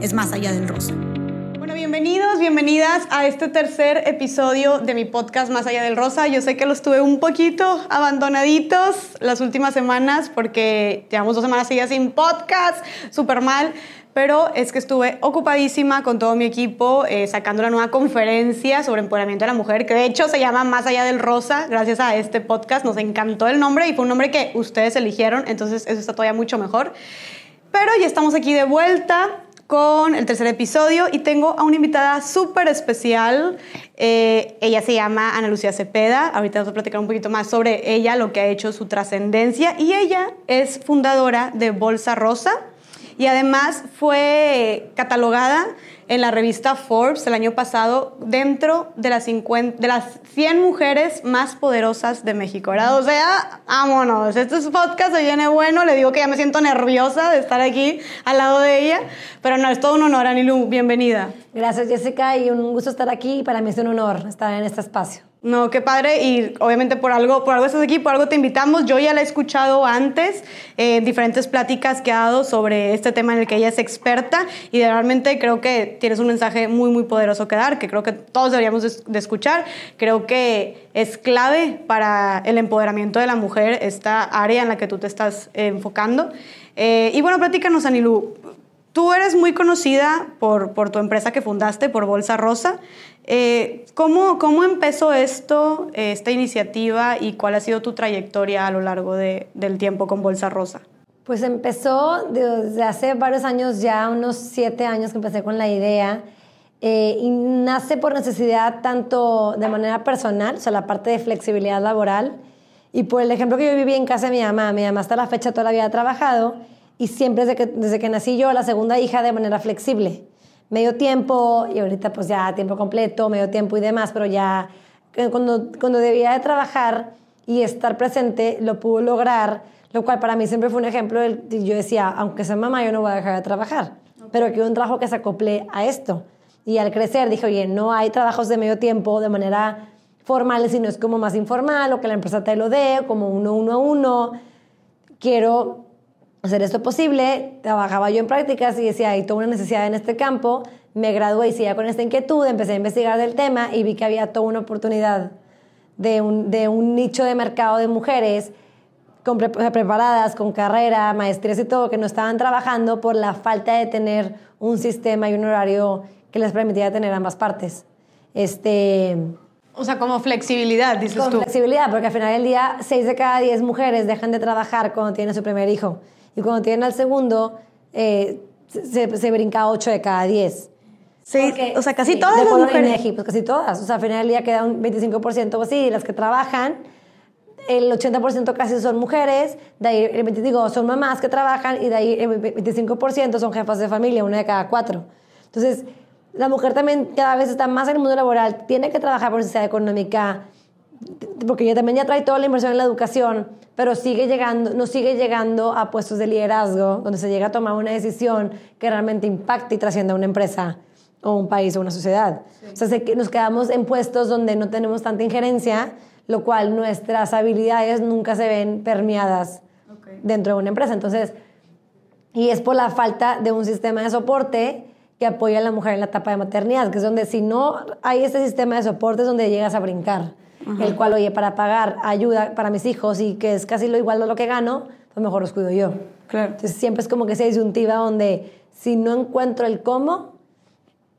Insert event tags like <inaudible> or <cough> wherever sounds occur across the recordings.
es Más allá del rosa. Bueno, bienvenidos, bienvenidas a este tercer episodio de mi podcast Más allá del rosa. Yo sé que los tuve un poquito abandonaditos las últimas semanas porque llevamos dos semanas seguidas sin podcast, súper mal pero es que estuve ocupadísima con todo mi equipo eh, sacando una nueva conferencia sobre empoderamiento de la mujer, que de hecho se llama Más allá del rosa, gracias a este podcast. Nos encantó el nombre y fue un nombre que ustedes eligieron, entonces eso está todavía mucho mejor. Pero ya estamos aquí de vuelta con el tercer episodio y tengo a una invitada súper especial. Eh, ella se llama Ana Lucía Cepeda. Ahorita vamos a platicar un poquito más sobre ella, lo que ha hecho su trascendencia. Y ella es fundadora de Bolsa Rosa y además fue catalogada en la revista Forbes el año pasado dentro de las, 50, de las 100 mujeres más poderosas de México, ¿verdad? O sea, vámonos, este podcast se viene bueno, le digo que ya me siento nerviosa de estar aquí al lado de ella, pero no, es todo un honor, Anilu, bienvenida. Gracias Jessica y un gusto estar aquí, para mí es un honor estar en este espacio. No, qué padre. Y obviamente por algo, por algo estás aquí, por algo te invitamos. Yo ya la he escuchado antes en diferentes pláticas que ha dado sobre este tema en el que ella es experta y realmente creo que tienes un mensaje muy, muy poderoso que dar, que creo que todos deberíamos de, escuchar. Creo que es clave para el empoderamiento de la mujer esta área en la que tú te estás enfocando. Eh, y bueno, platícanos, Anilú. Tú eres muy conocida por, por tu empresa que fundaste, por Bolsa Rosa. Eh, ¿cómo, ¿Cómo empezó esto, esta iniciativa y cuál ha sido tu trayectoria a lo largo de, del tiempo con Bolsa Rosa? Pues empezó desde hace varios años ya, unos siete años que empecé con la idea. Eh, y nace por necesidad tanto de manera personal, o sea, la parte de flexibilidad laboral, y por el ejemplo que yo viví en casa de mi mamá. Mi mamá hasta la fecha toda la vida ha trabajado y siempre desde que, desde que nací yo, la segunda hija de manera flexible medio tiempo y ahorita pues ya tiempo completo, medio tiempo y demás, pero ya eh, cuando, cuando debía de trabajar y estar presente lo pudo lograr, lo cual para mí siempre fue un ejemplo. yo decía, aunque sea mamá, yo no voy a dejar de trabajar, pero quiero un trabajo que se acople a esto. Y al crecer dije, oye, no hay trabajos de medio tiempo de manera formal, sino es como más informal o que la empresa te lo dé, como uno, uno a uno. Quiero hacer esto posible, trabajaba yo en prácticas y decía, hay toda una necesidad en este campo, me gradué y seguía con esta inquietud, empecé a investigar del tema y vi que había toda una oportunidad de un, de un nicho de mercado de mujeres con preparadas, con carrera, maestrías y todo, que no estaban trabajando por la falta de tener un sistema y un horario que les permitiera tener ambas partes. Este, o sea, como flexibilidad, dices tú. Con flexibilidad, porque al final del día, 6 de cada 10 mujeres dejan de trabajar cuando tienen su primer hijo y cuando tienen al segundo, eh, se, se, brinca 8 de cada 10. Sí, o sea, casi todas las mujeres. pues casi todas. O sea, al final del día queda un 25% o así, y las que trabajan, el 80% casi son mujeres, de ahí, el 20, digo, son mamás que trabajan, y de ahí el 25% son jefas de familia, una de cada cuatro. Entonces, la mujer también cada vez está más en el mundo laboral, tiene que trabajar por necesidad económica, porque ella también ya trae toda la inversión en la educación, pero sigue llegando, no sigue llegando a puestos de liderazgo donde se llega a tomar una decisión que realmente impacte y trascienda a una empresa o un país o una sociedad. O sea, nos quedamos en puestos donde no tenemos tanta injerencia, lo cual nuestras habilidades nunca se ven permeadas dentro de una empresa. Entonces, y es por la falta de un sistema de soporte que apoya a la mujer en la etapa de maternidad, que es donde si no hay este sistema de soporte es donde llegas a brincar el cual, oye, para pagar ayuda para mis hijos y que es casi lo igual de lo que gano, pues mejor los cuido yo. Claro. Entonces siempre es como que esa disyuntiva donde si no encuentro el cómo,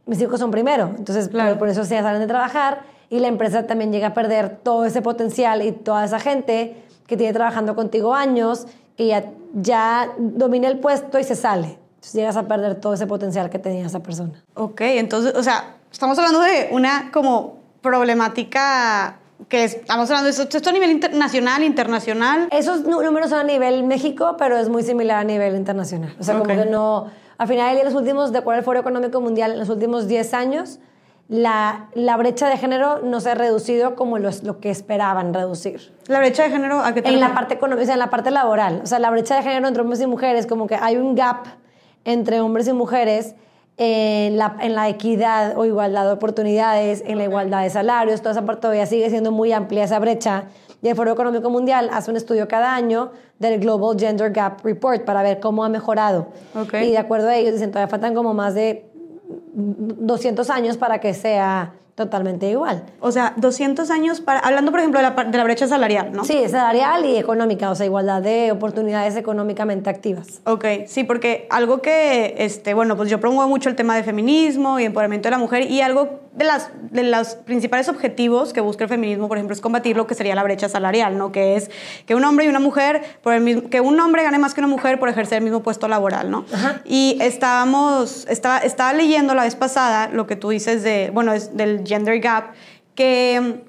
mis hijos son primero. Entonces, claro. por, eso se salen de trabajar y la empresa también llega a perder todo ese potencial y toda esa gente que tiene trabajando contigo años, que ya, ya domina el puesto y se sale. Entonces llegas a perder todo ese potencial que tenía esa persona. Ok, entonces, o sea, estamos hablando de una como problemática que es- estamos hablando de esto, esto a nivel inter- nacional, internacional. Esos números son a nivel México, pero es muy similar a nivel internacional. O sea, Ok. como que no... Al final del día, los últimos, de acuerdo al Foro Económico Mundial, en los últimos 10 años, la, la brecha de género no se ha reducido como los- lo que esperaban reducir. La brecha de género, ¿a qué te En la parte económica, o sea, en la parte laboral. O sea, la brecha de género entre hombres y mujeres, como que hay un gap entre hombres y mujeres en la, en la equidad o igualdad de oportunidades, en la igualdad de salarios, toda esa parte todavía sigue siendo muy amplia esa brecha. Y el Foro Económico Mundial hace un estudio cada año del Global Gender Gap Report para ver cómo ha mejorado. Ok. Y de acuerdo a ellos, dicen, todavía faltan como más de 200 años para que sea totalmente igual. O sea, 200 años para... Hablando, por ejemplo, de la, de la brecha salarial, ¿no? Sí, salarial y económica, o sea, igualdad de oportunidades económicamente activas. Ok, sí, porque algo que, este, bueno, pues yo promuevo mucho el tema de feminismo y empoderamiento de la mujer y algo de, las, de los principales objetivos que busca el feminismo, por ejemplo, es combatir lo que sería la brecha salarial, ¿no? Que es que un hombre y una mujer, por el mismo, que un hombre gane más que una mujer por ejercer el mismo puesto laboral, ¿no? Ajá. Y estábamos, estaba, estaba leyendo la vez pasada lo que tú dices de, bueno, es del gender gap, que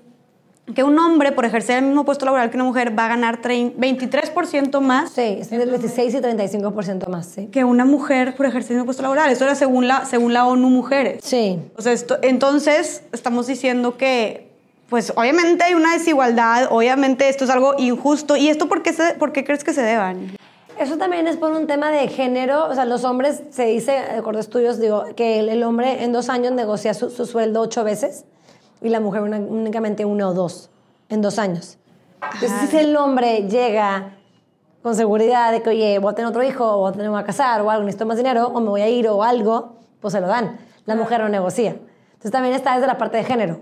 que un hombre por ejercer el mismo puesto laboral que una mujer va a ganar trein- 23% más Sí, es del 16 y 35% más, sí. que una mujer por ejercer el mismo puesto laboral. Esto era según la, según la ONU Mujeres. Sí. O sea, esto, entonces estamos diciendo que, pues obviamente hay una desigualdad, obviamente esto es algo injusto. ¿Y esto por qué, se- por qué crees que se deban? Eso también es por un tema de género. O sea, los hombres, se dice, de acuerdo a estudios, digo, que el, el hombre en dos años negocia su, su sueldo ocho veces y la mujer una- únicamente una o dos en dos años. Entonces, si el hombre llega con seguridad de que, oye, voy a tener otro hijo, o voy a tener- voy a casar, o algo, necesito más dinero, o me voy a ir, o algo, pues se lo dan. La mujer no negocia. Entonces, también está desde la parte de género.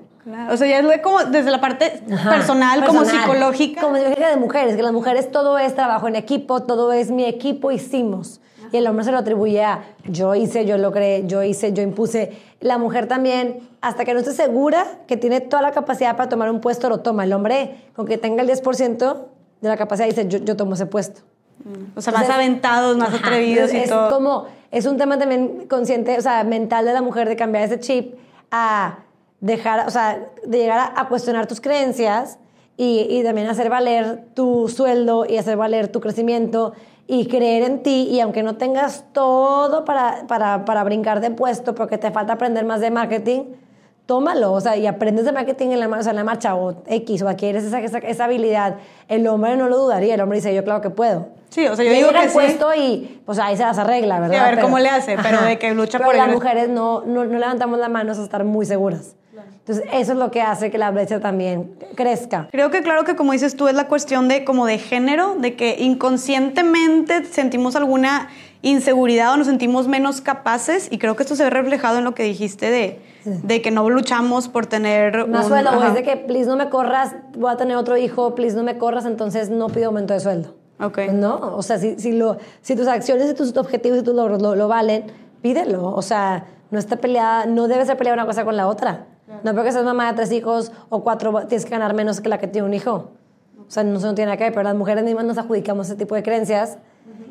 O sea, ya es como desde la parte Ajá, personal, como personal. psicológica. Como psicológica de mujeres, que las mujeres todo es trabajo en equipo, todo es mi equipo, hicimos. Y el hombre se lo atribuye a yo hice, yo logré, yo hice, yo impuse. La mujer también, hasta que no esté segura que tiene toda la capacidad para tomar un puesto, lo toma. El hombre, con que tenga el 10% de la capacidad, dice yo, yo tomo ese puesto. o sea, más Entonces, aventados, más Ajá, atrevidos y es todo. como, es un tema también consciente, o sea, mental de la mujer de cambiar ese chip a dejar, o sea, de llegar a, a cuestionar tus creencias y, y también hacer valer tu sueldo y hacer valer tu crecimiento y creer en ti y aunque no tengas todo para, para, para brincar de puesto porque te falta aprender más de marketing, tómalo, o sea, y aprendes de marketing en la, o sea, en la marcha o X o adquieres esa, esa, esa habilidad. El hombre no lo dudaría, el hombre dice, yo claro que puedo. Sí, o sea, yo Y digo que al sí. puesto y pues ahí se las arregla, ¿verdad? a ver cómo le hace, pero de que lucha pero por las el- mujeres no, no, no levantamos las manos a estar muy seguras. Entonces, eso es lo que hace que la brecha también crezca. Creo que claro que como dices tú es la cuestión de como de género, de que inconscientemente sentimos alguna inseguridad o nos sentimos menos capaces y creo que esto se ve reflejado en lo que dijiste de, de que no luchamos por tener Más un- sueldo, o es de que, please, no me corras, voy a tener otro hijo, please, no me corras, entonces no pido aumento de sueldo. Ok. Pues no, o sea, si, si, lo, si tus acciones y tus objetivos y tus logros lo, lo valen, pídelo. O sea, no está peleada, no debe ser peleada una cosa con la otra. No porque seas mamá de tres hijos o cuatro, tienes que ganar menos que la que tiene un hijo. O sea, no, no tiene que ver, pero las mujeres mismas nos adjudicamos ese tipo de creencias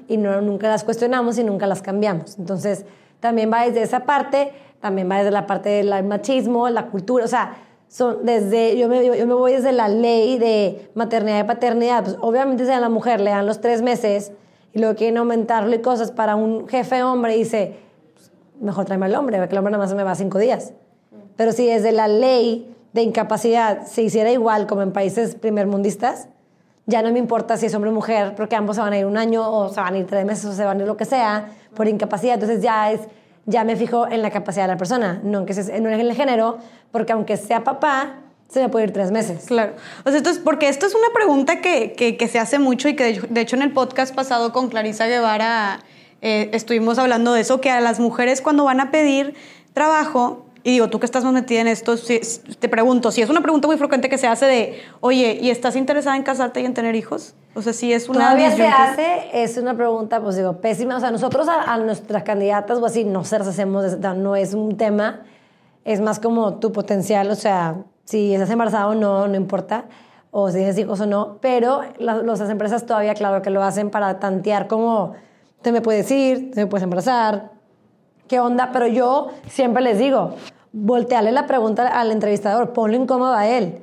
y no, nunca las cuestionamos y nunca las cambiamos. Entonces, también va desde esa parte, también va desde la parte del machismo, la cultura, o sea, son desde, yo me, yo me voy desde la ley de maternidad y paternidad. Pues, obviamente, si a la mujer le dan los tres meses y luego quieren aumentarlo y cosas para un jefe hombre, dice, pues, mejor tráeme al hombre, porque el hombre nada más me va cinco días. Pero si desde la ley de incapacidad se hiciera igual como en países primermundistas, ya no me importa si es hombre o mujer, porque ambos se van a ir un año o se van a ir tres meses o se van a ir lo que sea por incapacidad. Entonces ya es, ya me fijo en la capacidad de la persona, no que se- no en el género, porque aunque sea papá, se me puede ir tres meses. Claro. O sea, esto es, porque esto es una pregunta que, que- se hace mucho y que de hecho en el podcast pasado con Clarisa Guevara eh, estuvimos hablando de eso, que a las mujeres cuando van a pedir trabajo, y digo, tú que estás más metida en esto, si- te pregunto, si es una pregunta muy frecuente que se hace de, oye, ¿y estás interesada en casarte y en tener hijos? O sea, si es una Todavía se hace, es una pregunta, pues digo, pésima. O sea, nosotros a, a nuestras candidatas o así no se las hacemos, no es un tema, es más como tu potencial, o sea, si estás embarazada o no, no importa, o si tienes hijos o no, pero la- las empresas todavía, claro, que lo hacen para tantear como, te me puedes ir, te me puedes embarazar, qué onda, pero yo siempre les digo, volteale la pregunta al entrevistador, ponlo incómodo a él.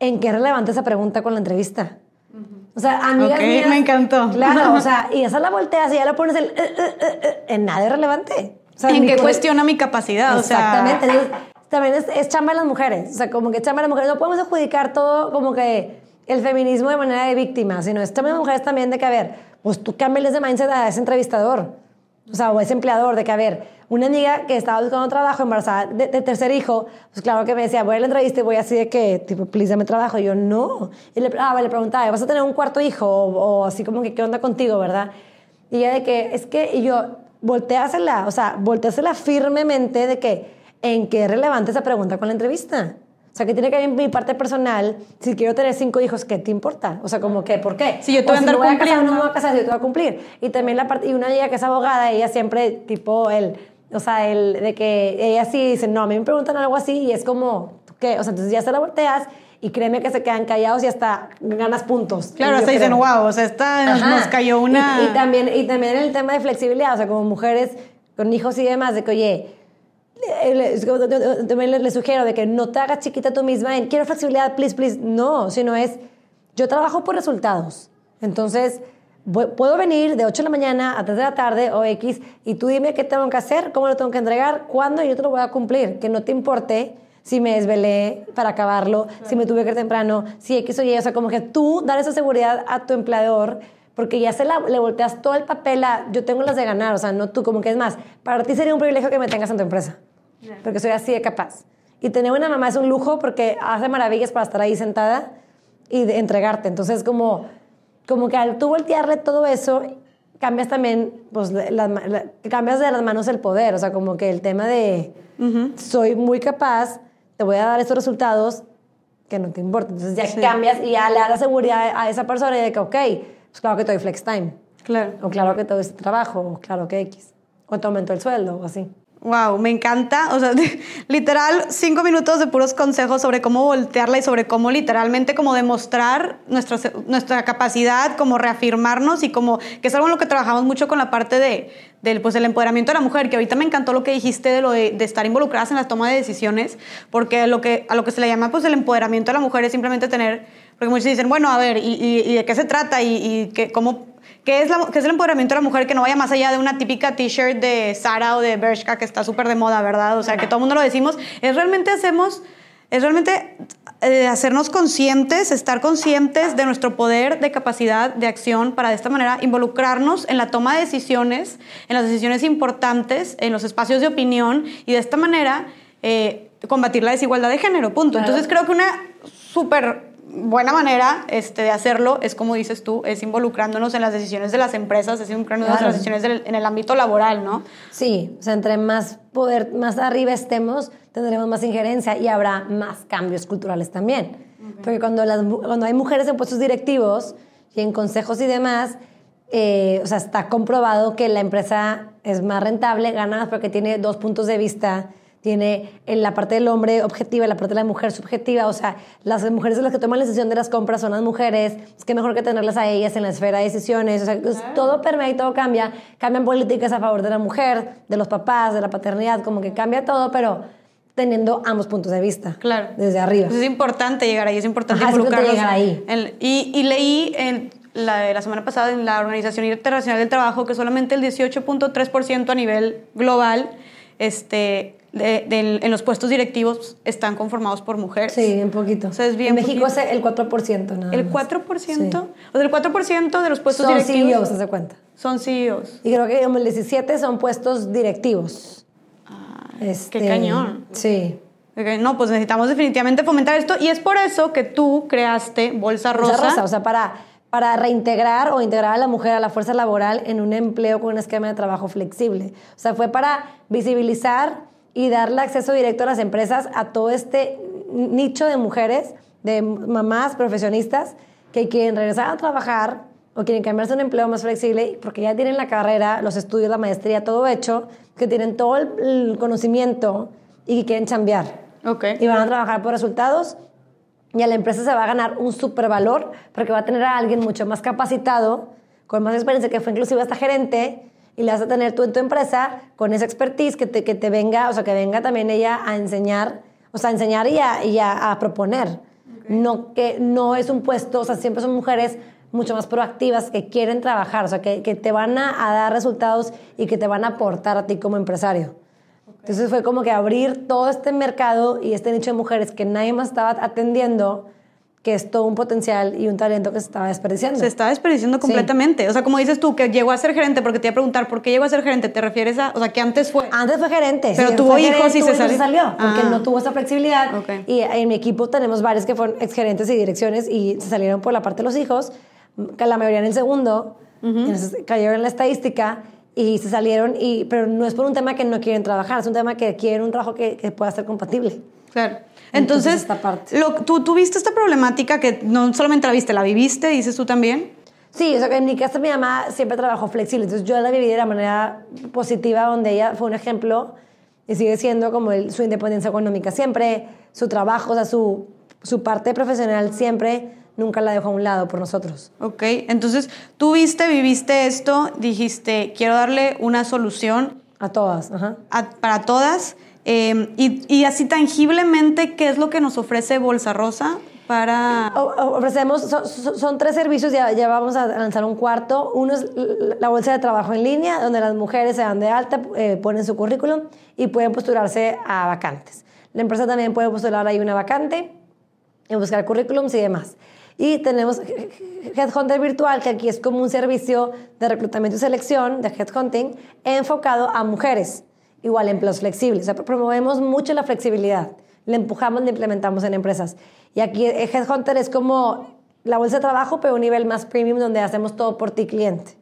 ¿en qué es relevante esa pregunta con la entrevista? O sea, amigas Ok, mías- me encantó. Claro, o <laughs> sea, y esa la volteas y ya la pones el... eh, eh, en nada es relevante. O sea, ¿En qué cuestiona mi capacidad? O sea, Exactamente. Entonces, también es, es chamba de las mujeres. O sea, como que chamba de las mujeres. No podemos adjudicar todo como que el feminismo de manera de víctima, sino es chamba de las mujeres también de que, a ver, pues tú cámbiales de mindset a ese entrevistador. O sea, o ese empleador, de que, a ver, una amiga que estaba buscando trabajo embarazada de, de tercer hijo, pues claro que me decía, voy a la entrevista y voy así de que, tipo, please, dame trabajo. Y yo, no. Y le, ah, le preguntaba, ¿vas a tener un cuarto hijo? O, o así como que, ¿qué onda contigo, verdad? Y ella de que, es que, y yo, volteásela, o sea, volteásela firmemente de que, ¿en qué es relevante esa pregunta con la entrevista? O sea, que tiene que ver en mi parte personal. Si quiero tener cinco hijos, ¿qué te importa? O sea, como que, ¿por qué? Si yo te voy a andar me voy a casar, cumpliendo. no me voy a casar, yo te voy a cumplir. Y también la parte, y una amiga que es abogada, ella siempre, tipo, el, o sea, el de que ella sí dice, no, a mí me preguntan algo así y es como, ¿tú ¿qué? O sea, entonces ya se la volteas y créeme que se quedan callados y hasta ganas puntos. claro, hasta dicen, wow, o sea, esta nos, nos cayó una... Y, y también, y también el tema de flexibilidad, o sea, como mujeres con hijos y demás, de que, oye, también le, le sugiero de que no te hagas chiquita tú misma en quiero flexibilidad, please, please. No, sino es yo trabajo por resultados. Entonces, voy- puedo venir de 8 de la mañana a 3 de la tarde o X y tú dime qué tengo que hacer, cómo lo tengo que entregar, cuándo y yo te lo voy a cumplir. Que no te importe si me desvelé para acabarlo, si me tuve que ir temprano, si X o Y. O sea, como que tú dar esa seguridad a tu empleador porque ya se la, le volteas todo el papel a yo tengo las de ganar, o sea, no tú, como que es más, para ti sería un privilegio que me tengas en tu empresa, porque soy así de capaz. Y tener una mamá es un lujo porque hace maravillas para estar ahí sentada y de entregarte. Entonces, como, como que al tú voltearle todo eso, cambias también, pues, la- la- cambias de las manos el poder, o sea, como que el tema de soy muy capaz, te voy a dar estos resultados que no te importa. Entonces ya Sí. cambias y ya le das la seguridad a esa persona de que, ok, pues claro que te doy flex time. Claro. O claro que te doy este trabajo, o claro que X. O te aumento el sueldo, o así. Wow, me encanta. O sea, <laughs> literal, cinco minutos de puros consejos sobre cómo voltearla y sobre cómo literalmente como demostrar nuestra, nuestra capacidad, como reafirmarnos y como que es algo en lo que trabajamos mucho con la parte de, del pues, el empoderamiento de la mujer, que ahorita me encantó lo que dijiste de lo de, de estar involucradas en la toma de decisiones, porque lo que, a lo que se le llama pues el empoderamiento de la mujer es simplemente tener, porque muchos dicen, bueno, a ver, ¿y, y- y de qué se trata? ¿Y, y qué, cómo ¿Qué es, la- qué es el empoderamiento de la mujer que no vaya más allá de una típica t-shirt de Sara o de Bershka que está súper de moda, ¿verdad? O sea, que todo el mundo lo decimos. Es realmente hacemos, es realmente eh, hacernos conscientes, estar conscientes de nuestro poder de capacidad de acción para de esta manera involucrarnos en la toma de decisiones, en las decisiones importantes, en los espacios de opinión y de esta manera eh, combatir la desigualdad de género, punto. Claro. Entonces creo que una súper buena manera este, de hacerlo es, como dices tú, es involucrándonos en las decisiones de las empresas, es involucrándonos Claro. en las decisiones del- en el ámbito laboral, ¿no? Sí, o sea, entre más poder, más arriba estemos, tendremos más injerencia y habrá más cambios culturales también. Porque cuando, las, cuando hay mujeres en puestos directivos y en consejos y demás, eh, o sea, está comprobado que la empresa es más rentable, gana más porque tiene dos puntos de vista, tiene en la parte del hombre objetiva la parte de la mujer subjetiva, o sea, las mujeres son las que toman la decisión de las compras son las mujeres, es que mejor que tenerlas a ellas en la esfera de decisiones, o sea, pues, todo permea y todo cambia, cambian políticas a favor de la mujer, de los papás, de la paternidad, como que cambia todo, pero teniendo ambos puntos de vista, Claro. desde arriba. Entonces es importante llegar ahí, es importante Ajá, es llegar ahí. en- y, y leí en la, la semana pasada en la Organización Internacional del Trabajo que solamente el 18.3% a nivel global este, de- del- en los puestos directivos están conformados por mujeres. Sí, un poquito. O sea, es bien en México poquito. es el 4%, nada El más. 4%, Sí. o sea, el 4% de los puestos Son directivos CEOs, ¿te das cuenta? son CEOs. Y creo que como el 17 son puestos directivos. Este, qué cañón. Sí. Ok, No, pues necesitamos definitivamente fomentar esto y es por eso que tú creaste Bolsa Rosa. Bolsa rosa, o sea, para, para reintegrar o integrar a la mujer a la fuerza laboral en un empleo con un esquema de trabajo flexible. O sea, fue para visibilizar y darle acceso directo a las empresas a todo este nicho de mujeres, de mamás profesionistas que quieren regresar a trabajar o quieren cambiarse a un empleo más flexible porque ya tienen la carrera, los estudios, la maestría, todo hecho, que tienen todo el, conocimiento y que quieren chambear Ok. y van a trabajar por resultados y a la empresa se va a ganar un supervalor porque va a tener a alguien mucho más capacitado, con más experiencia, que fue inclusive hasta gerente, y le vas a tener tú en tu empresa con esa expertise que te, que te venga, o sea, que venga también ella a enseñar, o sea, a enseñar y a, y a, a proponer. No, que no es un puesto, o sea, siempre son mujeres mucho más proactivas que quieren trabajar, o sea, que, que te van a, a dar resultados y que te van a aportar a ti como empresario. Entonces fue como que abrir todo este mercado y este nicho de mujeres que nadie más estaba atendiendo, que es todo un potencial y un talento que se estaba desperdiciando. Se está desperdiciando completamente. O sea, como dices tú, que llegó a ser gerente, porque te iba a preguntar, ¿por qué llegó a ser gerente? ¿Te refieres a, o sea, que antes fue? Antes fue gerente. Pero sí, tuvo hijos y se salió. porque Ah. no tuvo esa flexibilidad. Y en mi equipo tenemos varios que fueron exgerentes y direcciones y se salieron por la parte de los hijos, que la mayoría en el segundo, entonces cayeron en la estadística y se salieron, y, pero no es por un tema que no quieren trabajar, es un tema que quieren un trabajo que, que pueda ser compatible. Claro. Entonces, Entonces, esta parte. lo- tú, tú viste esta problemática que no solamente la viste, la viviste, dices tú también. Sí, o sea, que en mi casa mi mamá siempre trabajó flexible, entonces yo la viví de la manera positiva, donde ella fue un ejemplo y sigue siendo como el- su independencia económica siempre, su trabajo, o sea, su, su parte profesional siempre, nunca la dejó a un lado por nosotros. Ok, entonces tú viste, viviste esto, dijiste, quiero darle una solución A todas, ajá. a- para todas. Eh, y, y así tangiblemente, ¿qué es lo que nos ofrece Bolsa Rosa para... Ofrecemos, son, son- tres servicios, ya, ya vamos a lanzar un cuarto. Uno es la bolsa de trabajo en línea, donde las mujeres se dan de alta, eh, ponen su currículum y pueden postularse a vacantes. La empresa también puede postular ahí una vacante y buscar currículums y demás. Y tenemos Headhunter Virtual, que aquí es como un servicio de reclutamiento y selección, de headhunting, enfocado a mujeres, igual empleos flexibles. O sea, promovemos mucho la flexibilidad, le empujamos, le implementamos en empresas. Y aquí eh, Headhunter es como la bolsa de trabajo, pero a un nivel más premium, donde hacemos todo por ti cliente.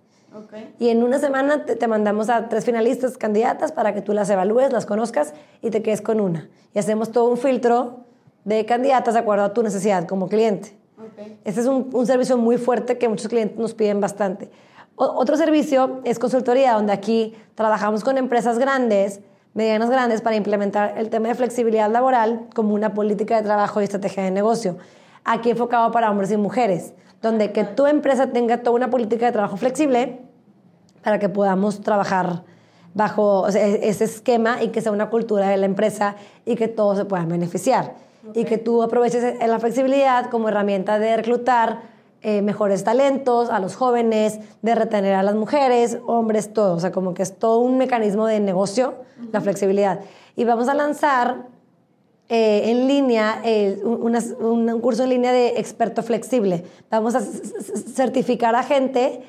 Y en una semana te, te mandamos a tres finalistas, candidatas, para que tú las evalúes, las conozcas y te quedes con una. Y hacemos todo un filtro de candidatas de acuerdo a tu necesidad como cliente. Este es un, un servicio muy fuerte que muchos clientes nos piden bastante. Otro servicio es consultoría, donde aquí trabajamos con empresas grandes, medianas grandes, para implementar el tema de flexibilidad laboral como una política de trabajo y estrategia de negocio. Aquí enfocado para hombres y mujeres, donde que tu empresa tenga toda una política de trabajo flexible para que podamos trabajar bajo o sea, e- ese esquema y que sea una cultura de la empresa y que todos se puedan beneficiar. Y que tú aproveches e- la flexibilidad como herramienta de reclutar eh, mejores talentos a los jóvenes, de retener a las mujeres, hombres, todo. O sea, como que es todo un mecanismo de negocio, la flexibilidad. Y vamos a lanzar eh, en línea, eh, un, un curso en línea de experto flexible. Vamos a certificar a gente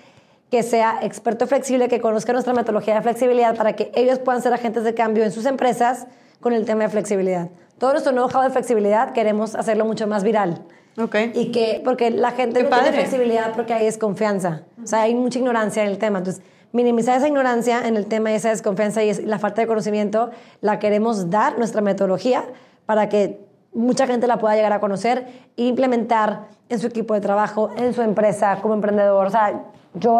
que sea experto flexible, que conozca nuestra metodología de flexibilidad para que ellos puedan ser agentes de cambio en sus empresas con el tema de flexibilidad. Todo nuestro know-how de flexibilidad queremos hacerlo mucho más viral. Ok. Y que, porque la gente Qué no tiene flexibilidad porque hay desconfianza. O sea, hay mucha ignorancia en el tema. Entonces, minimizar esa ignorancia en el tema y esa desconfianza y es- la falta de conocimiento, la queremos dar, nuestra metodología, para que mucha gente la pueda llegar a conocer e implementar en su equipo de trabajo, en su empresa, como emprendedor. O sea, yo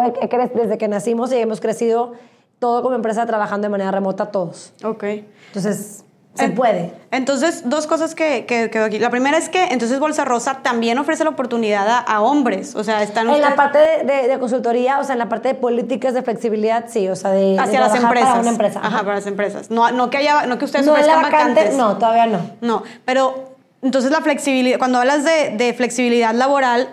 desde que nacimos y hemos crecido todo como empresa trabajando de manera remota todos. Ok. Entonces, se En- puede. Entonces, dos cosas que, que, que aquí. La primera es que entonces Bolsa Rosa también ofrece la oportunidad a, a hombres. O sea, están En la parte de, de- de consultoría, o sea, en la parte de políticas de flexibilidad, sí, o sea, de, de hacia las empresas. para una empresa. Ajá, Ajá. para las empresas. No, no que haya, no que ustedes No, la ofrezcan vacante, vacantes. no, todavía no. No, pero entonces la flexibilidad, cuando hablas de, de flexibilidad laboral,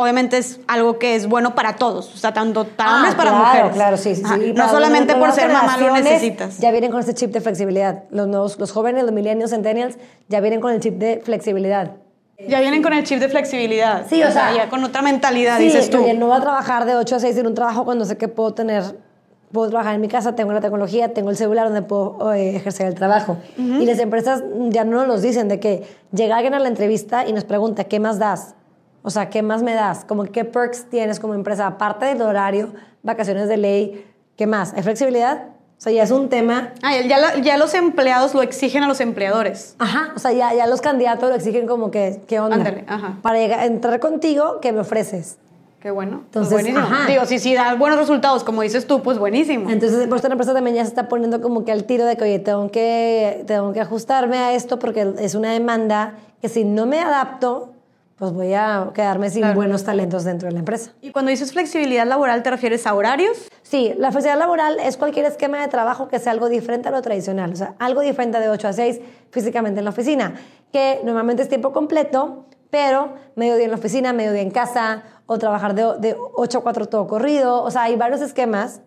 obviamente es algo que es bueno para todos, o sea, tanto para Ah, hombres para claro, mujeres. Claro, sí, sí. No solamente por ser mamá lo necesitas. Ya vienen con ese chip de flexibilidad. Los, nuevos, los jóvenes, los millennials, centennials, ya vienen con el chip de flexibilidad. Ya vienen con el chip de flexibilidad. Sí, o sea, ya con otra mentalidad, Sí, dices tú. oye, no voy a trabajar de 8 a 6 en un trabajo cuando sé que puedo tener, puedo trabajar en mi casa, tengo la tecnología, tengo el celular donde puedo eh, ejercer el trabajo. Y las empresas ya no nos dicen de que llega alguien a la entrevista y nos pregunta, ¿qué más das? O sea, ¿qué más me das? Como, ¿qué perks tienes como empresa? Aparte del horario, vacaciones de ley, ¿qué más? ¿Hay flexibilidad? O sea, ya es un tema Ah, ya, los empleados lo exigen a los empleadores. Ajá, o sea, ya, ya los candidatos lo exigen como que, ¿qué onda? Ándale, ajá. Para llegar, entrar contigo, ¿qué me ofreces? Qué bueno. Entonces, pues buenísimo. ajá. Digo, si, si da buenos resultados, como dices tú, pues buenísimo. Entonces, por esta empresa también ya se está poniendo como que al tiro de que, oye, tengo que, tengo que ajustarme a esto porque es una demanda que si no me adapto, pues voy a quedarme sin Claro. buenos talentos dentro de la empresa. Y cuando dices flexibilidad laboral, ¿te refieres a horarios? Sí, la flexibilidad laboral es cualquier esquema de trabajo que sea algo diferente a lo tradicional, o sea, algo diferente de 8 a 6 físicamente en la oficina, que normalmente es tiempo completo, pero medio día en la oficina, medio día en casa, o trabajar de, de 8 a 4 todo corrido. O sea, hay varios esquemas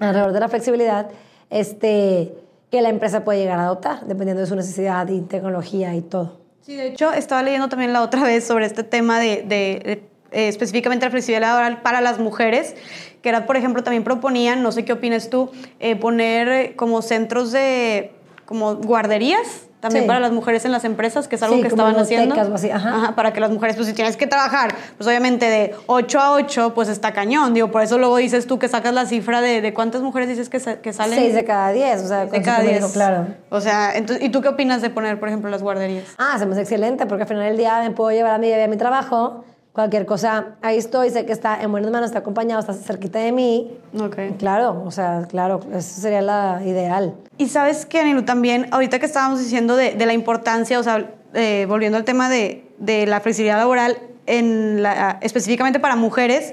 alrededor de la flexibilidad este, que la empresa puede llegar a adoptar, dependiendo de su necesidad y tecnología y todo. Sí, de hecho, estaba leyendo también la otra vez sobre este tema de, de eh, específicamente la flexibilidad laboral para las mujeres, que era, por ejemplo, también proponían, no sé qué opinas tú, eh, poner eh, como centros de, como guarderías también Sí. para las mujeres en las empresas, que es algo Sí, que estaban haciendo. o así, ajá. para que las mujeres, pues si tienes que trabajar, pues obviamente de 8 a 8, pues está cañón. Digo, por eso luego dices tú que sacas la cifra de, de cuántas mujeres dices que, sa- que salen. 6 de cada 10, o sea, de cada su 10. médico, claro. O sea, entonces, ¿y tú qué opinas de poner, por ejemplo, las guarderías? Ah, se me hace excelente, porque al final del día me puedo llevar a mi bebé a mi trabajo, cualquier cosa, ahí estoy, sé que está en buenas manos, está acompañado, está cerquita de mí. Ok. Claro, o sea, claro, eso sería la ideal. Y sabes que, Anilu, también, ahorita que estábamos diciendo de, de la importancia, o sea, eh, volviendo al tema de, de la flexibilidad laboral, en la- específicamente para mujeres,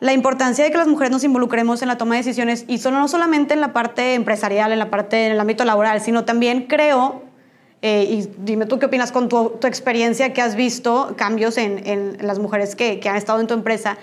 la importancia de que las mujeres nos involucremos en la toma de decisiones, y solo, no solamente en la parte empresarial, en la parte, en el ámbito laboral, sino también creo, eh, y dime tú qué opinas con tu, tu experiencia que has visto, cambios en, en las mujeres que, que han estado en tu empresa,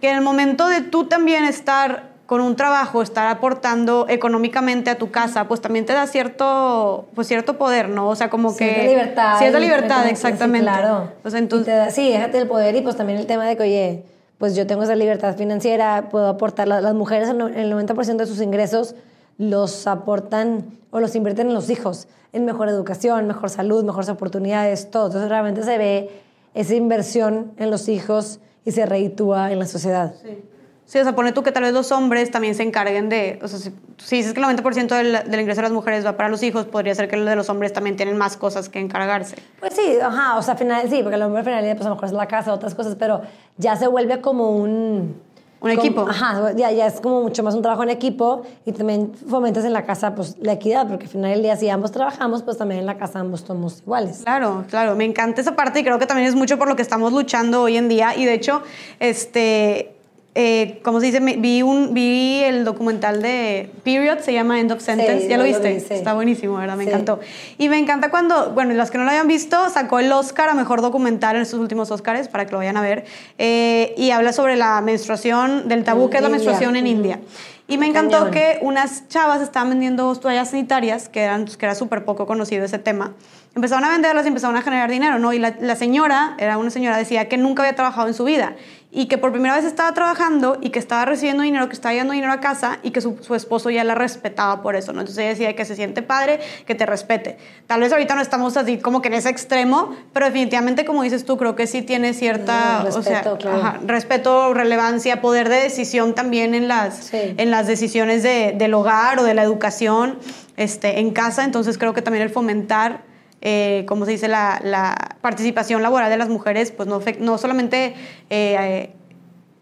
que en el momento de tú también estar con un trabajo, estar aportando económicamente a tu casa, pues también te da cierto, pues cierto poder, ¿no? O sea, como Cierta que... libertad. Cierta libertad, sí, exactamente. claro. O sea, entonces... te da- sí, déjate el poder y pues también el tema de que, oye, pues yo tengo esa libertad financiera, puedo aportar. la- Las mujeres, el 90% de sus ingresos los aportan o los invierten en los hijos, en mejor educación, mejor salud, mejores oportunidades, todo. Entonces realmente se ve esa inversión en los hijos y se reitúa en la sociedad. Sí. Sí, o sea, pone tú que tal vez los hombres también se encarguen de, o sea, si, si dices que el 90% del, del ingreso de las mujeres va para los hijos, podría ser que el de los hombres también tienen más cosas que encargarse. Pues sí, ajá, o sea, al final, sí, porque el hombre al final pues a lo mejor es la casa, otras cosas, pero ya se vuelve como un... Un como- equipo. Ajá, ya, ya es como mucho más un trabajo en equipo y también fomentas en la casa pues la equidad, porque al final del día si ambos trabajamos, pues también en la casa ambos somos iguales. Claro, claro, me encanta esa parte y creo que también es mucho por lo que estamos luchando hoy en día. Y de hecho, este, eh, ¿cómo se dice? Vi, un, vi el documental de Period, se llama End of Sentence. Sí, ¿Ya lo lo viste? vi, sí. Está buenísimo, ¿verdad? Me Sí. encantó. Y me encanta cuando, bueno, los que no lo hayan visto, sacó el Oscar a Mejor Documental en estos últimos Oscars, para que lo vayan a ver. Eh, y habla sobre la menstruación, del tabú En que es la India. menstruación en. India. Y me encantó que unas chavas estaban vendiendo toallas sanitarias, que, eran, que era súper poco conocido ese tema. Empezaron a venderlas y empezaron a generar dinero, ¿no? Y la, la señora, era una señora, decía que nunca había trabajado en su vida y que por primera vez estaba trabajando y que estaba recibiendo dinero, que estaba llevando dinero a casa y que su, su esposo ya la respetaba por eso, ¿no? Entonces ella decía que se siente padre, que te respete. Tal vez ahorita no estamos así como que en ese extremo, pero definitivamente, como dices tú, creo que sí tiene cierta, o sea, respeto, claro. ajá, respeto, relevancia, poder de decisión también en las, Sí. en las decisiones de- del hogar o de la educación este, en casa. Entonces creo que también el fomentar, eh, como se dice, la, la participación laboral de las mujeres, pues no, no solamente... eh,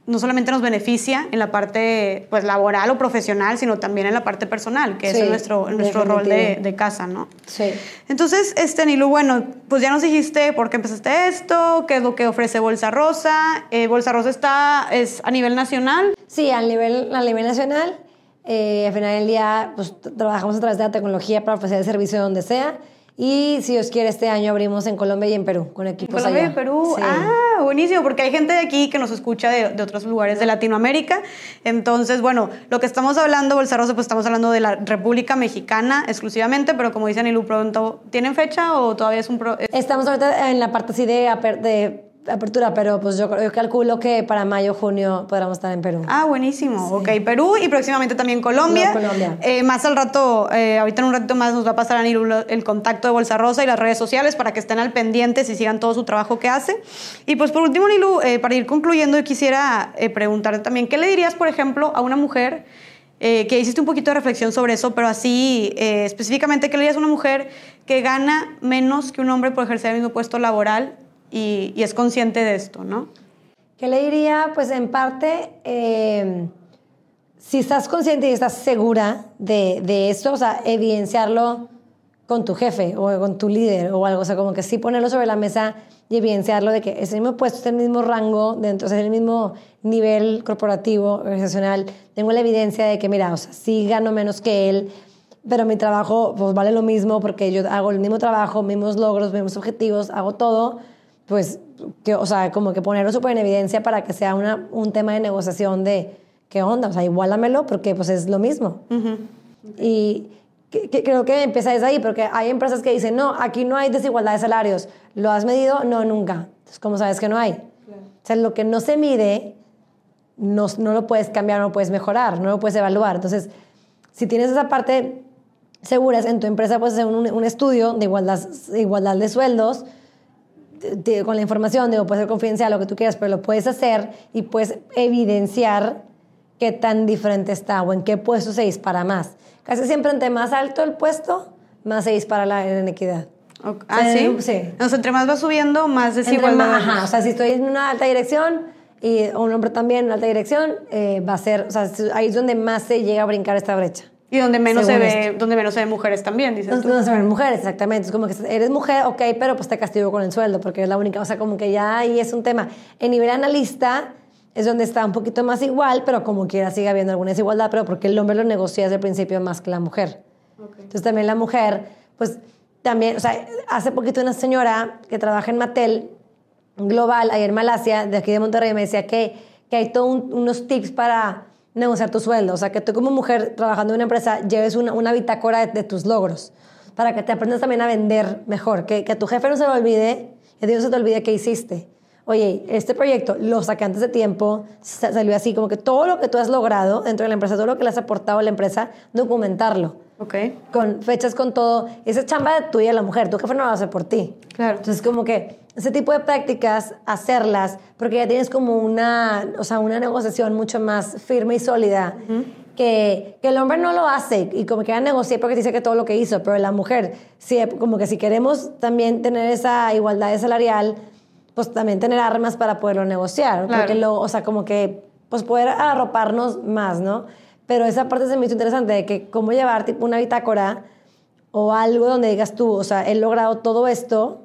no solamente nos beneficia en la parte pues, laboral o profesional, sino también en la parte personal, que Sí, es nuestro, nuestro rol de, de casa, ¿no? Sí. Entonces, este, Nilu, bueno, pues ya nos dijiste por qué empezaste esto, qué es lo que ofrece Bolsa Rosa. Eh, Bolsa Rosa está, es a nivel nacional. Sí, a nivel, a nivel nacional, eh, al final del día pues, trabajamos a través de la tecnología para ofrecer el servicio donde sea. Y si Dios quiere, este año abrimos en Colombia y en Perú, con equipos Colombia allá. y Perú. Sí. Ah, buenísimo, porque hay gente de aquí que nos escucha de, de otros lugares de Latinoamérica. Entonces, bueno, lo que estamos hablando, Bolsa Rosa, pues estamos hablando de la República Mexicana exclusivamente, pero como dice Nilu, pronto, ¿tienen fecha o todavía es un... Pro es- Estamos ahorita en la parte así de, de apertura, pero pues yo, yo calculo que para mayo, junio podremos estar en Perú. Ah, buenísimo. Ok, Perú y próximamente también Colombia. No, Colombia. Eh, más al rato, eh, ahorita en un ratito más nos va a pasar a Nilu lo- el contacto de Bolsa Rosa y las redes sociales para que estén al pendiente y sigan todo su trabajo que hace. Y pues por último, Nilu, eh, para ir concluyendo, yo quisiera preguntarte también, ¿qué le dirías, por ejemplo, a una mujer que hiciste un poquito de reflexión sobre eso, pero así específicamente, ¿qué le dirías a una mujer que gana menos que un hombre por ejercer el mismo puesto laboral y, y es consciente de esto, ¿no? ¿Qué le diría? Pues en parte, eh, si estás consciente y estás segura de, de esto, o sea, evidenciarlo con tu jefe o con tu líder o algo, o sea, como que sí ponerlo sobre la mesa y evidenciarlo de que es el mismo puesto, es el mismo rango, dentro, o sea, es el mismo nivel corporativo, organizacional. Tengo la evidencia de que, mira, o sea, sí gano menos que él, pero mi trabajo pues vale lo mismo porque yo hago el mismo trabajo, mismos logros, mismos objetivos, hago todo, pues, que, o sea, como que ponerlo súper en evidencia para que sea una, un tema de negociación de qué onda, o sea, igualamelo porque pues es lo mismo. Y que, creo que empieza desde ahí, porque hay empresas que dicen, no, aquí no hay desigualdad de salarios. ¿Lo has medido? No, nunca. Entonces, ¿cómo sabes que no hay? O sea, lo que no se mide, no, no lo puedes cambiar, no lo puedes mejorar, no lo puedes evaluar. Entonces, si tienes esa parte seguras en tu empresa puedes hacer un, un estudio de igualdad, igualdad de sueldos con la información, digo, puede ser confidencial, lo que tú quieras, pero lo puedes hacer y puedes evidenciar qué tan diferente está o en qué puesto se dispara más. Casi siempre entre más alto el puesto, más se dispara la inequidad. ¿Ah, sí? Sí. Entonces, entre más va subiendo, más desigualdad. ajá, o sea, si estoy en una alta dirección y un hombre también en alta dirección, eh, va a ser, o sea, ahí es donde más se llega a brincar esta brecha. Y donde menos, se ve, donde menos se ven mujeres también, dices tú. Donde se ven mujeres, exactamente. Es como que eres mujer, ok, pero pues te castigo con el sueldo, porque es la única, o sea, como que ya ahí es un tema. En nivel analista es donde está un poquito más igual, pero como quiera sigue habiendo alguna desigualdad, pero porque el hombre lo negocia desde el principio más que la mujer. Entonces también la mujer, pues también, o sea, hace poquito una señora que trabaja en Mattel Global, ahí en Malasia, de aquí de Monterrey, me decía que, que hay todos unos tips para negociar tu sueldo. O sea, que tú como mujer trabajando en una empresa lleves una, una bitácora de, tus logros para que te aprendas también a vender mejor. Que, que a tu jefe no se lo olvide a ti no se te olvide qué hiciste. Oye, este proyecto lo saqué antes de tiempo, salió así, como que todo lo que tú has logrado dentro de la empresa, todo lo que le has aportado a la empresa, documentarlo. Ok. Con fechas, con todo. Esa chamba de tuya, la mujer, tu jefe no lo hace por ti. Claro. Entonces, como que ese tipo de prácticas, hacerlas, porque ya tienes como una, o sea, una negociación mucho más firme y sólida. Que, que, el hombre no lo hace y como que ya negociar porque dice que todo lo que hizo, pero la mujer, sí, como que si queremos también tener esa igualdad salarial, pues también tener armas para poderlo negociar, porque lo, o sea, como que, pues poder arroparnos más, ¿no? Pero esa parte se me hizo interesante de que cómo llevar tipo una bitácora o algo donde digas tú, o sea, he logrado todo esto,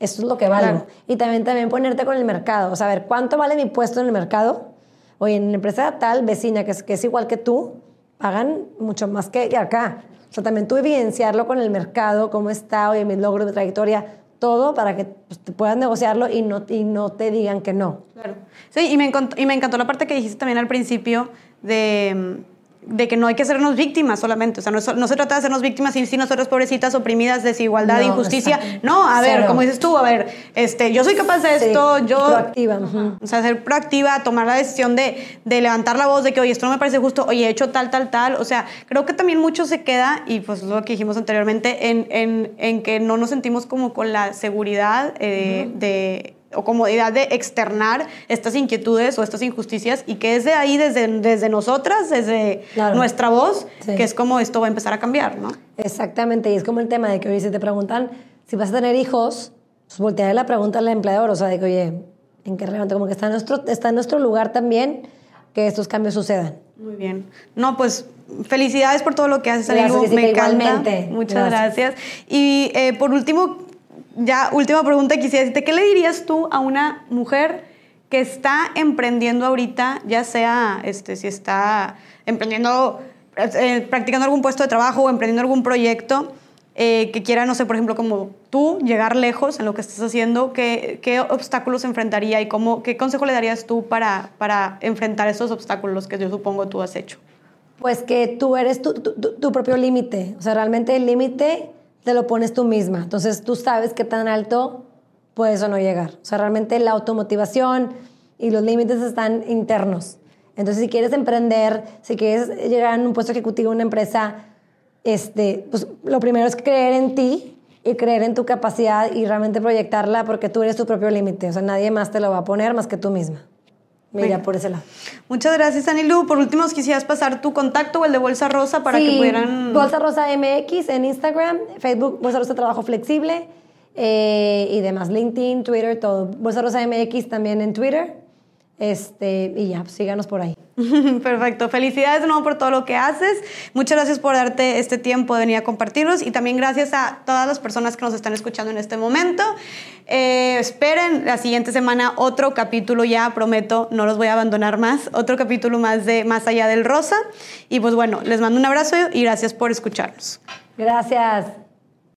esto es lo que valgo. Y también, también ponerte con el mercado, o sea, ver cuánto vale mi puesto en el mercado. Oye, en la empresa tal, vecina, que es, que es igual que tú, pagan mucho más que acá. O sea, también tú evidenciarlo con el mercado, cómo está, oye, mi logro, mi trayectoria, todo para que pues, te puedan negociarlo y no, y no te digan que no. Claro. Sí, y me, y me encantó la parte que dijiste también al principio de de que no hay que hacernos víctimas solamente, o sea, no, no se trata de hacernos víctimas y si nosotros pobrecitas oprimidas, desigualdad, injusticia, no, a ver, como dices tú, a ver, este, yo soy capaz de esto, yo... Proactiva. O sea, ser proactiva, tomar la decisión de, de, levantar la voz de que, oye, esto no me parece justo, oye, he hecho tal, tal, tal, o sea, creo que también mucho se queda, y pues lo que dijimos anteriormente, en, en, en que no nos sentimos como con la seguridad eh, de o comodidad de externar estas inquietudes o estas injusticias y que es de ahí, desde, desde nosotras, desde nuestra voz, que es como esto va a empezar a cambiar, ¿no? Exactamente, y es como el tema de que hoy si te preguntan si vas a tener hijos, pues voltear la pregunta al empleador, o sea, de que, oye, ¿en qué realmente? Como que está en nuestro, está en nuestro lugar también que estos cambios sucedan. Muy bien. No, pues felicidades por todo lo que haces, Anilu. Me encanta. Muchas gracias. Y eh, por último, ya última pregunta quisiera decirte, ¿qué le dirías tú a una mujer que está emprendiendo ahorita, ya sea este, si está emprendiendo, eh, practicando algún puesto de trabajo o emprendiendo algún proyecto, eh, que quiera, no sé, por ejemplo, como tú, llegar lejos en lo que estás haciendo, ¿qué, qué obstáculos enfrentaría y cómo, qué consejo le darías tú para, para enfrentar esos obstáculos que yo supongo tú has hecho? Pues que tú eres tu, tu, tu propio límite, o sea, realmente el límite te lo pones tú misma. Entonces tú sabes qué tan alto puedes o no llegar. O sea, realmente la automotivación y los límites están internos. Entonces, si quieres emprender, si quieres llegar a un puesto ejecutivo en una empresa, este, pues lo primero es creer en ti y creer en tu capacidad y realmente proyectarla porque tú eres tu propio límite. O sea, nadie más te lo va a poner más que tú misma. Mira, por ese lado. Muchas gracias, Anilu. Por último, quisieras pasar tu contacto o el de Bolsa Rosa para que pudieran... Bolsa Rosa MX en Instagram, Facebook, Bolsa Rosa Trabajo Flexible eh, y demás, LinkedIn, Twitter, todo. Bolsa Rosa MX también en Twitter. Este, y ya, pues, síganos por ahí. <laughs> Perfecto. Felicidades de nuevo por todo lo que haces. Muchas gracias por darte este tiempo de venir a compartirlos y también gracias a todas las personas que nos están escuchando en este momento. Eh, esperen la siguiente semana otro capítulo ya, prometo, no los voy a abandonar más, otro capítulo más de Más allá del rosa. Y pues bueno, les mando un abrazo y gracias por escucharnos. Gracias.